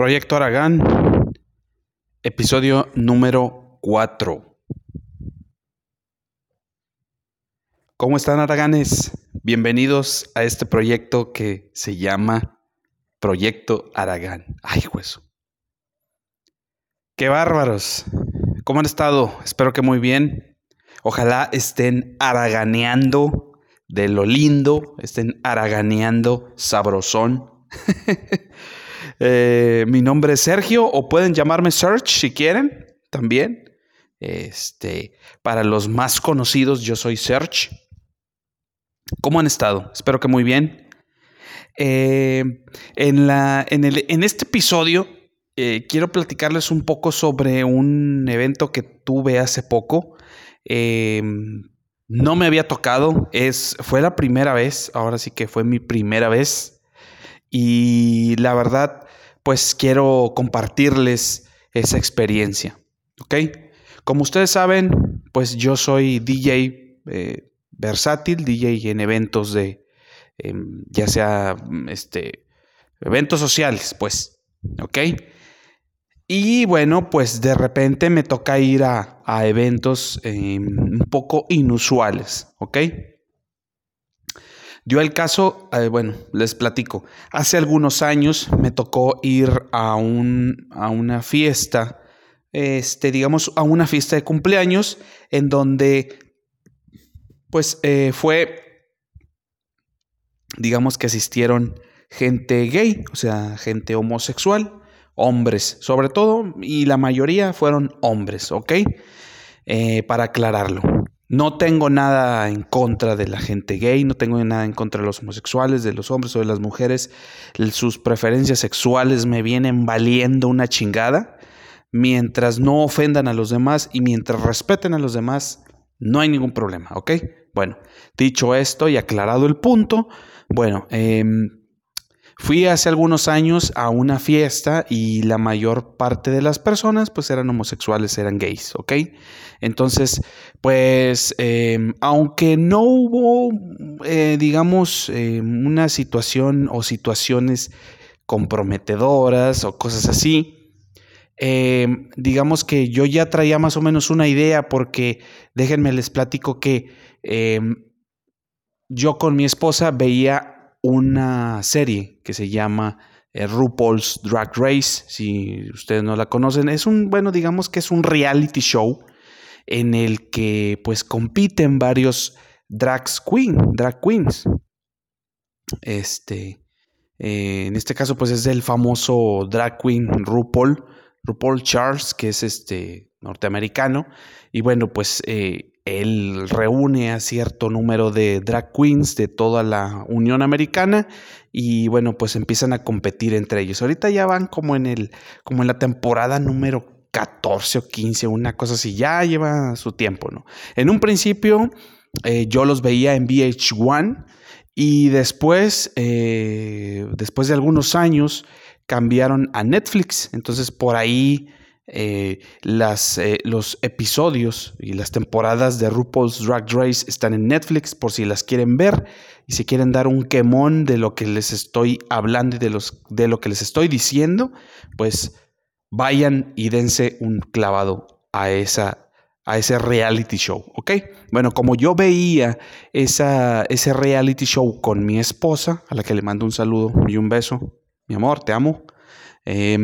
Proyecto Aragán, episodio número 4. ¿Cómo están Araganes? Bienvenidos a este proyecto que se llama Proyecto Aragán. Ay, hueso. Qué bárbaros. ¿Cómo han estado? Espero que muy bien. Ojalá estén araganeando de lo lindo, estén araganeando sabrosón. Eh, mi nombre es Sergio o pueden llamarme Search si quieren también. Este, para los más conocidos, yo soy Search. ¿Cómo han estado? Espero que muy bien. Eh, en, la, en, el, en, este episodio eh, quiero platicarles un poco sobre un evento que tuve hace poco. no me había tocado, es, fue la primera vez, ahora sí que fue mi primera vez y la verdad, pues quiero compartirles esa experiencia. ¿Ok? Como ustedes saben, pues yo soy DJ eh, versátil, DJ en eventos de, em, ya sea, este, eventos sociales, pues. ¿Ok? Y bueno, pues de repente me toca ir a, a eventos em, un poco inusuales, ¿ok? Yo el caso, eh, bueno, les platico. Hace algunos años me tocó ir a, un, a una fiesta, este, digamos, a una fiesta de cumpleaños en donde, pues, eh, fue, digamos que asistieron gente gay, o sea, gente homosexual, hombres, sobre todo, y la mayoría fueron hombres, ¿ok? Eh, para aclararlo. No tengo nada en contra de la gente gay, no tengo nada en contra de los homosexuales, de los hombres o de las mujeres. Sus preferencias sexuales me vienen valiendo una chingada. Mientras no ofendan a los demás y mientras respeten a los demás, no hay ningún problema, ¿ok? Bueno, dicho esto y aclarado el punto, bueno, eh, Fui hace algunos años a una fiesta y la mayor parte de las personas pues eran homosexuales, eran gays, ¿ok? Entonces, pues, em, aunque no hubo, eh, digamos, em, una situación o situaciones comprometedoras o cosas así, em, digamos que yo ya traía más o menos una idea porque déjenme les platico que yo con mi esposa veía una serie que se llama eh, RuPaul's Drag Race, si ustedes no la conocen, es un, bueno, digamos que es un reality show en el que pues compiten varios drag, queen, drag queens. Este, eh, en este caso pues es el famoso drag queen RuPaul, RuPaul Charles, que es este norteamericano, y bueno, pues eh, él reúne a cierto número de drag queens de toda la Unión Americana y bueno, pues empiezan a competir entre ellos. Ahorita ya van como en el como en la temporada número 14 o 15, una cosa así, ya lleva su tiempo, ¿no? En un principio eh, yo los veía en VH1 y después, eh, después de algunos años, cambiaron a Netflix. Entonces por ahí eh, las, eh, los episodios y las temporadas de RuPaul's Drag Race están en Netflix por si las quieren ver y si quieren dar un quemón de lo que les estoy hablando y de, los, de lo que les estoy diciendo, pues vayan y dense un clavado a, esa, a ese reality show, ¿ok? Bueno, como yo veía esa, ese reality show con mi esposa, a la que le mando un saludo y un beso, mi amor, te amo. Eh,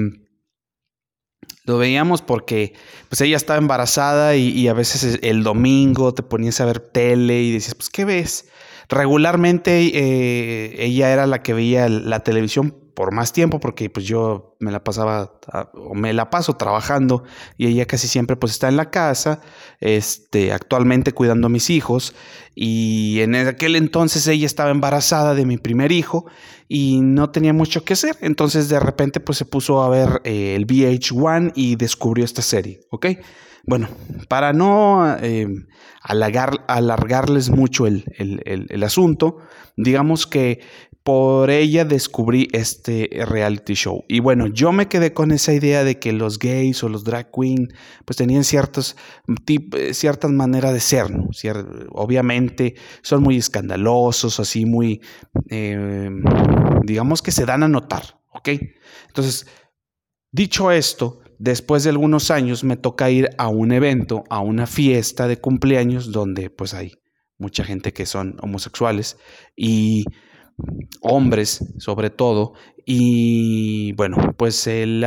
lo veíamos porque pues ella estaba embarazada y, a veces el domingo te ponías a ver tele y decías, pues, ¿qué ves? Regularmente eh, ella era la que veía la televisión por más tiempo porque pues yo me la pasaba o me la paso trabajando y ella casi siempre pues está en la casa, este, actualmente cuidando a mis hijos y en aquel entonces ella estaba embarazada de mi primer hijo y no tenía mucho que hacer, entonces de repente pues se puso a ver eh, el VH1 y descubrió esta serie, ¿ok? Bueno, para no eh, alargarles mucho el, el, asunto, digamos que por ella descubrí este reality show. Y bueno, yo me quedé con esa idea de que los gays o los drag queen pues tenían ciertos, ciertas maneras de ser, ¿no? obviamente son muy escandalosos, así muy, eh, digamos que se dan a notar, ¿ok? Entonces, Dicho esto, después de algunos años me toca ir a un evento, a una fiesta de cumpleaños donde pues hay mucha gente que son homosexuales y hombres sobre todo. Y bueno, pues el,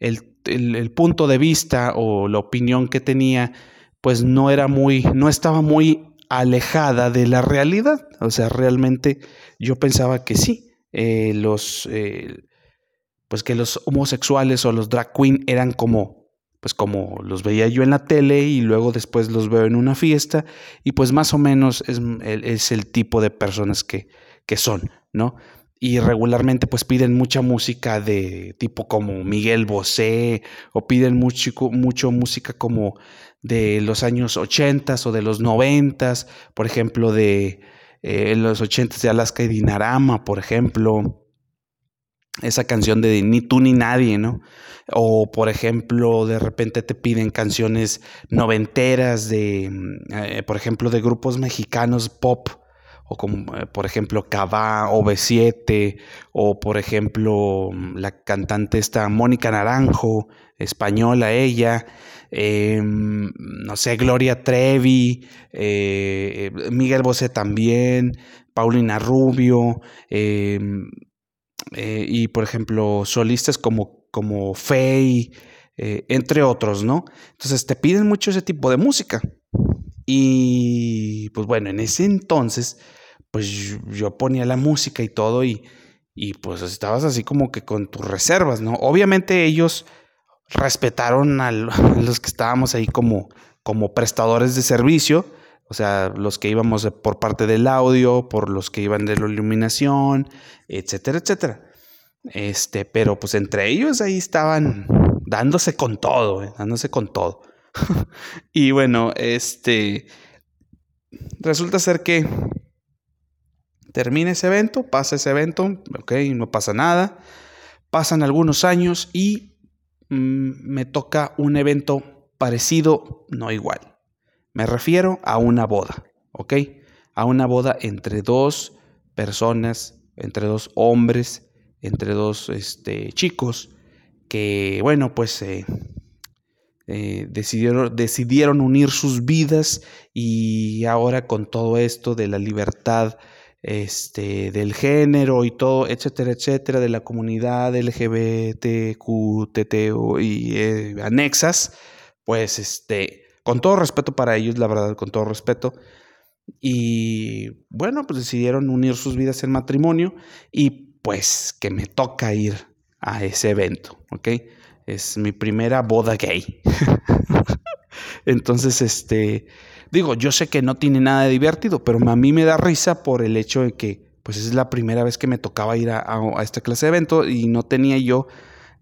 el, punto de vista o la opinión que tenía pues no era muy, no estaba muy alejada de la realidad. O sea, realmente yo pensaba que sí, eh, los, eh, pues que los homosexuales o los drag queen eran como, pues como los veía yo en la tele y luego después los veo en una fiesta y pues más o menos es, es el tipo de personas que, que son, ¿no? y regularmente pues piden mucha música de tipo como Miguel Bosé o piden mucho, mucho música como de los años 80 o de los 90, por ejemplo de eh, los 80 de Alaska y Dinarama, por ejemplo, esa canción de Ni tú ni nadie, ¿no? O por ejemplo, de repente te piden canciones noventeras de, mm, eh, por ejemplo, de grupos mexicanos pop o como eh, por ejemplo Cabá o B7, o por ejemplo la cantante esta Mónica Naranjo, española ella, em, no sé, Gloria Trevi, eh, Miguel Bosé también, Paulina Rubio, em, eh, y por ejemplo solistas como, como Faye, entre otros, ¿no? Entonces te piden mucho ese tipo de música. Y pues bueno, en ese entonces pues yo ponía la música y todo y, y pues estabas así como que con tus reservas, ¿no? Obviamente ellos respetaron a los que estábamos ahí como, como prestadores de servicio, o sea, los que íbamos por parte del audio, por los que iban de la iluminación, etcétera, etcétera. Este, pero pues entre ellos ahí estaban dándose con todo, ¿eh? dándose con todo. y bueno, este, resulta ser que Termina ese evento, pasa ese evento, ok, no pasa nada. Pasan algunos años y mm, me toca un evento parecido, no igual. Me refiero a una boda, ok, a una boda entre dos personas, entre dos hombres, entre dos este, chicos que, bueno, pues eh, eh, decidieron, decidieron unir sus vidas y ahora con todo esto de la libertad este, del género y todo, etcétera, etcétera, de la comunidad LGBTQTT y eh, anexas, pues este, con todo respeto para ellos, la verdad, con todo respeto. Y bueno, pues decidieron unir sus vidas en matrimonio y pues que me toca ir a ese evento, ¿ok? Es mi primera boda gay. Entonces, este, Digo, yo sé que no tiene nada de divertido, pero a mí me da risa por el hecho de que pues es la primera vez que me tocaba ir a, esta clase de evento y no tenía yo,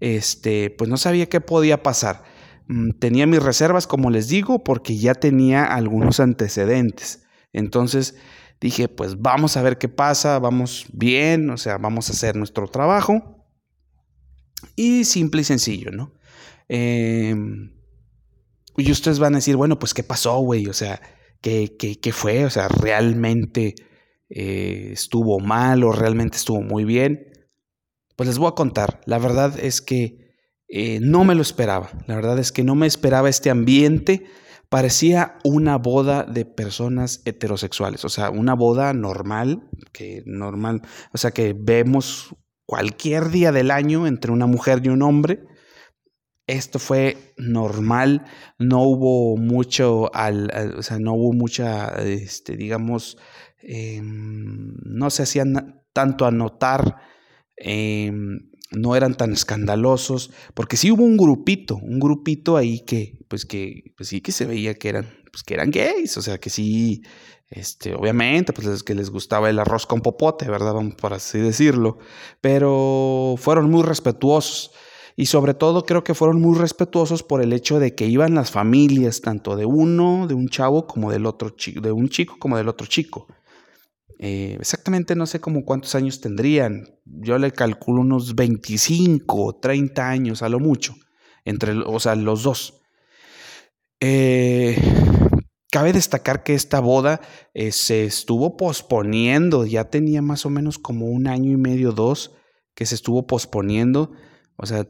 este, pues no sabía qué podía pasar. Mm, tenía mis reservas, como les digo, porque ya tenía algunos antecedentes. Entonces dije, pues vamos a ver qué pasa, vamos bien, o sea, vamos a hacer nuestro trabajo. Y simple y sencillo, ¿no? Eh, y ustedes van a decir, bueno, pues ¿qué pasó, güey? O sea, ¿qué, qué, fue? O sea, ¿realmente eh, estuvo mal o realmente estuvo muy bien? Pues les voy a contar. La verdad es que eh, no me lo esperaba. La verdad es que no me esperaba este ambiente. Parecía una boda de personas heterosexuales, o sea, una boda normal, que normal, o sea, que vemos cualquier día del año entre una mujer y un hombre esto fue normal, no hubo mucho, al, o sea, no hubo mucha, este, digamos, em, no se hacían tanto a notar, em, no eran tan escandalosos, porque sí hubo un grupito, un grupito ahí que, pues que, pues sí que se veía que eran, pues que eran gays, o sea, que sí, este, obviamente, pues es que les gustaba el arroz con popote, ¿verdad? Vamos por así decirlo, pero fueron muy respetuosos y sobre todo creo que fueron muy respetuosos por el hecho de que iban las familias, tanto de uno, de un chavo, como del otro chico, de un chico como del otro chico. Eh, exactamente no sé cómo cuántos años tendrían. Yo le calculo unos 25, 30 años a lo mucho, entre, o sea, los dos. Eh, cabe destacar que esta boda eh, se estuvo posponiendo, ya tenía más o menos como un año y medio, dos, que se estuvo posponiendo. O sea,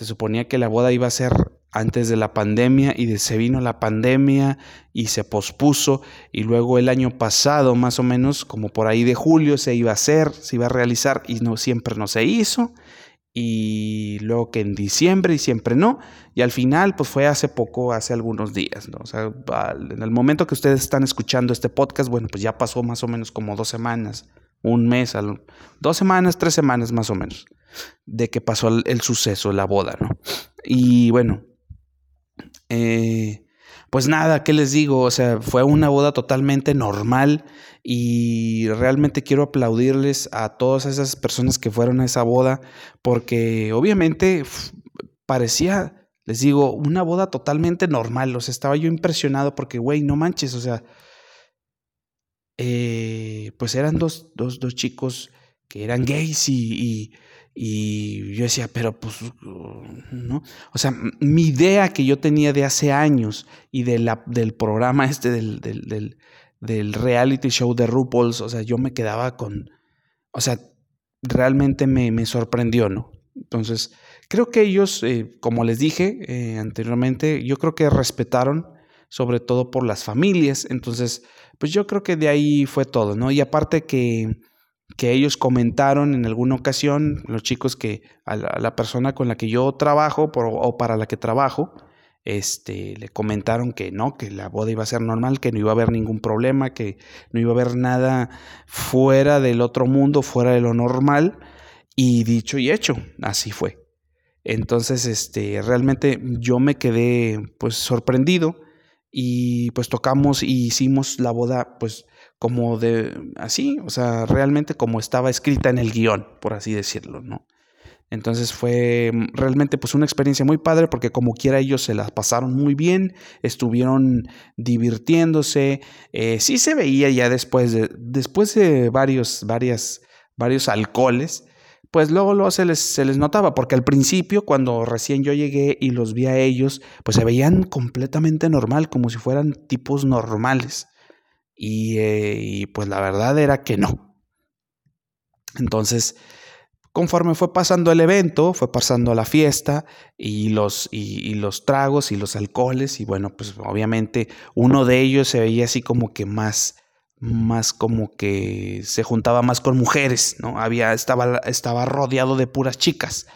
Se suponía que la boda iba a ser antes de la pandemia y se vino la pandemia y se pospuso y luego el año pasado más o menos como por ahí de julio se iba a hacer, se iba a realizar y no siempre no se hizo. Y luego que en diciembre y siempre no. Y al final pues fue hace poco, hace algunos días, ¿no? O sea, en el momento que ustedes están escuchando este podcast, bueno, pues ya pasó más o menos como dos semanas, un mes, dos semanas, tres semanas más o menos de que pasó el, suceso, la boda, ¿no? Y bueno, eh, pues nada, ¿qué les digo? O sea, fue una boda totalmente normal y realmente quiero aplaudirles a todas esas personas que fueron a esa boda porque obviamente parecía, les digo, una boda totalmente normal. O sea, estaba yo impresionado porque, güey, no manches, o sea, eh, pues eran dos, dos, dos, chicos que eran gays y yo decía, pero pues, ¿no? O sea, mi idea que yo tenía de hace años y de la, del programa este del, del, del, reality show de RuPaul's, o sea, yo me quedaba con, o sea, realmente me, me sorprendió, ¿no? Entonces, creo que ellos, eh, como les dije eh, anteriormente, yo creo que respetaron, sobre todo por las familias, entonces, pues yo creo que de ahí fue todo, ¿no? Y aparte que que ellos comentaron en alguna ocasión, los chicos que a la, persona con la que yo trabajo o para la que trabajo, este, le comentaron que no, que la boda iba a ser normal, que no iba a haber ningún problema, que no iba a haber nada fuera del otro mundo, fuera de lo normal. Y dicho y hecho, así fue. Entonces, este, realmente yo me quedé pues sorprendido y pues tocamos y hicimos la boda pues como de así, o sea, realmente como estaba escrita en el guion, por así decirlo, ¿no? Entonces fue mm, realmente pues una experiencia muy padre porque como quiera ellos se las pasaron muy bien, estuvieron divirtiéndose, eh, sí se veía ya después de, después de varios, varias, varios alcoholes, pues luego, luego se, les, se les notaba, porque al principio cuando recién yo llegué y los vi a ellos, pues se veían completamente normal, como si fueran tipos normales. Eh, y, pues la verdad era que no. Entonces, conforme fue pasando el evento, fue pasando la fiesta y los, y, los tragos y los alcoholes, y bueno, pues obviamente uno de ellos se veía así como que más, más como que se juntaba más con mujeres, ¿no? Había, estaba, estaba rodeado de puras chicas.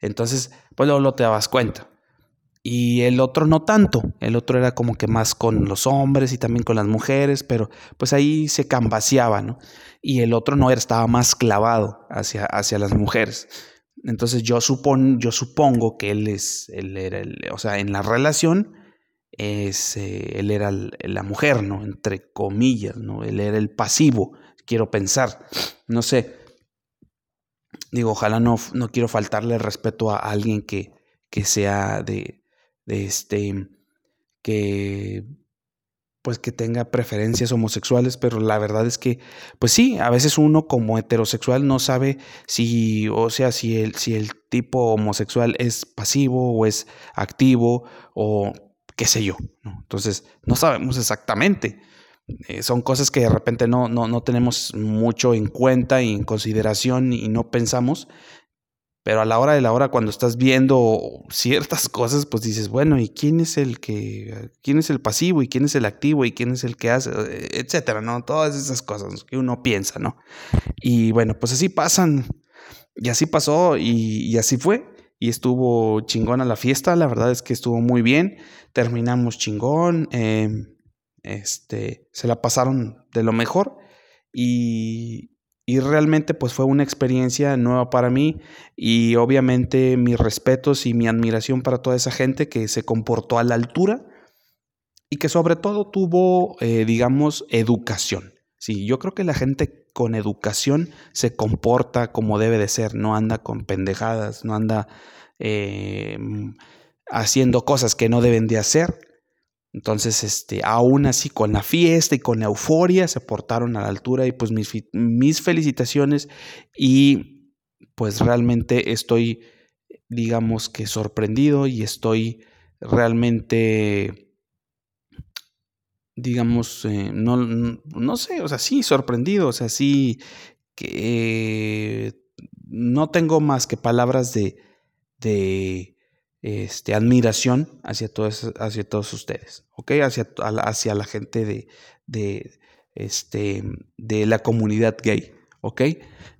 Entonces, pues luego lo te dabas cuenta y el otro no tanto. El otro era como que más con los hombres y también con las mujeres, pero pues ahí se cambaseaba, ¿no? Y el otro no estaba más clavado hacia, hacia las mujeres. Entonces yo, supon, yo supongo que él es, él era el, o sea, en la relación, es, eh, él era la mujer, ¿no? Entre comillas, ¿no? Él era el pasivo, quiero pensar, no sé. Digo, ojalá no, no quiero faltarle respeto a alguien que, que sea de, este, que pues que tenga preferencias homosexuales, pero la verdad es que, pues sí, a veces uno como heterosexual no sabe si, o sea, si el, si el tipo homosexual es pasivo o es activo o qué sé yo, Entonces, no sabemos exactamente. Eh, son cosas que de repente no, no, no tenemos mucho en cuenta y en consideración y no pensamos. Pero a la hora de la hora, cuando estás viendo ciertas cosas, pues dices, bueno, ¿y quién es el que, quién es el pasivo y quién es el activo y quién es el que hace, etcétera, ¿no? Todas esas cosas que uno piensa, ¿no? Y bueno, pues así pasan, y así pasó, y, así fue. Y estuvo chingona la fiesta, la verdad es que estuvo muy bien. Terminamos chingón, em, este, se la pasaron de lo mejor. Y, y realmente pues fue una experiencia nueva para mí y obviamente mis respetos y mi admiración para toda esa gente que se comportó a la altura y que sobre todo tuvo, eh, digamos, educación. Sí, yo creo que la gente con educación se comporta como debe de ser, no anda con pendejadas, no anda eh, haciendo cosas que no deben de hacer entonces, este, aún así, con la fiesta y con la euforia, se portaron a la altura y pues mis, mis felicitaciones. Y pues realmente estoy, digamos que sorprendido y estoy realmente, digamos, eh, no, no, sé, o sea, sí, sorprendido, o sea, sí, que no tengo más que palabras de, de este, admiración hacia todos, hacia todos ustedes, ¿ok? Hacia, hacia la gente de, de, este, de la comunidad gay, ¿ok?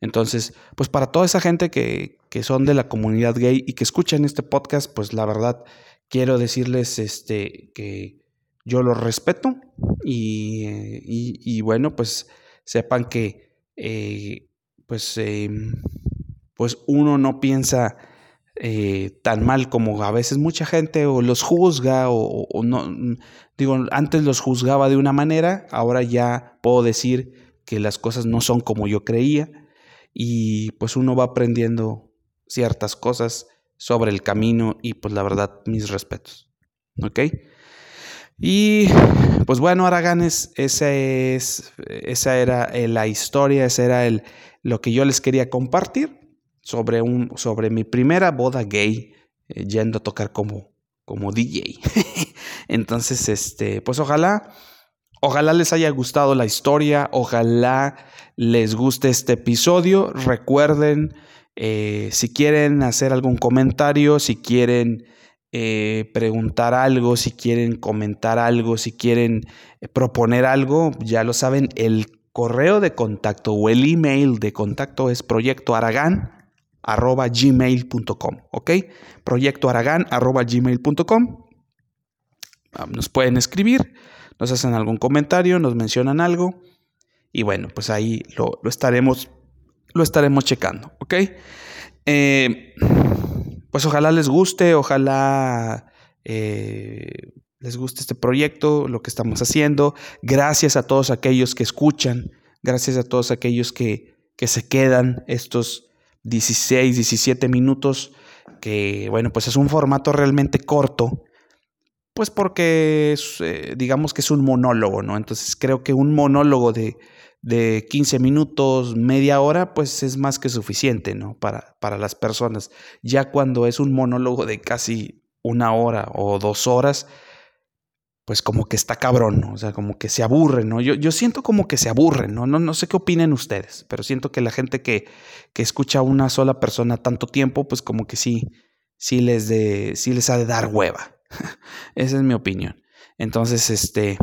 Entonces, pues para toda esa gente que, que son de la comunidad gay y que escuchan este podcast, pues la verdad quiero decirles este, que yo los respeto y, y, bueno, pues sepan que eh, pues, em, pues uno no piensa eh, tan mal como a veces mucha gente o los juzga o, no, digo, antes los juzgaba de una manera, ahora ya puedo decir que las cosas no son como yo creía y pues uno va aprendiendo ciertas cosas sobre el camino y pues la verdad mis respetos. ¿Ok? Y pues bueno, Araganes, esa, es, esa era eh, la historia, esa era el, lo que yo les quería compartir sobre, un, sobre mi primera boda gay, eh, yendo a tocar como, como DJ. Entonces, este, pues ojalá, ojalá les haya gustado la historia, ojalá les guste este episodio. Recuerden, eh, si quieren hacer algún comentario, si quieren eh, preguntar algo, si quieren comentar algo, si quieren proponer algo, ya lo saben, el correo de contacto o el email de contacto es proyectoaragán arroba gmail.com, ¿ok? Proyecto aragán arroba gmail.com. Ah, nos pueden escribir, nos hacen algún comentario, nos mencionan algo y bueno, pues ahí lo, estaremos, lo estaremos checando, ¿ok? Eh, pues ojalá les guste, ojalá eh, les guste este proyecto, lo que estamos haciendo. Gracias a todos aquellos que escuchan, gracias a todos aquellos que, que se quedan estos 16, 17 minutos, que bueno, pues es un formato realmente corto, pues porque eh, digamos que es un monólogo, ¿no? Entonces creo que un monólogo de, de 15 minutos, media hora, pues es más que suficiente, ¿no? Para, para las personas. Ya cuando es un monólogo de casi una hora o dos horas, pues como que está cabrón, ¿no? O sea, como que se aburren, ¿no? Yo, yo siento como que se aburren, ¿no? ¿no? No sé qué opinen ustedes, pero siento que la gente que, que escucha a una sola persona tanto tiempo, pues como que sí, sí les, de, sí les ha de dar hueva. Esa es mi opinión. Entonces, este,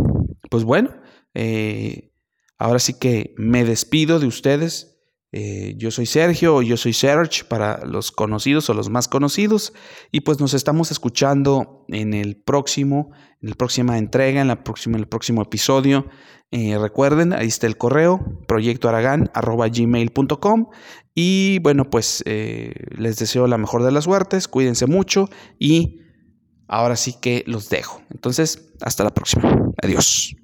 pues bueno, eh, ahora sí que me despido de ustedes. Eh, yo soy Sergio o yo soy Serge para los conocidos o los más conocidos y pues nos estamos escuchando en el próximo, en la próxima entrega, en, el próximo episodio. Eh, recuerden, ahí está el correo, proyectoaragan.gmail.com y bueno, pues eh, les deseo la mejor de las suertes, cuídense mucho y ahora sí que los dejo. Entonces, hasta la próxima. Adiós.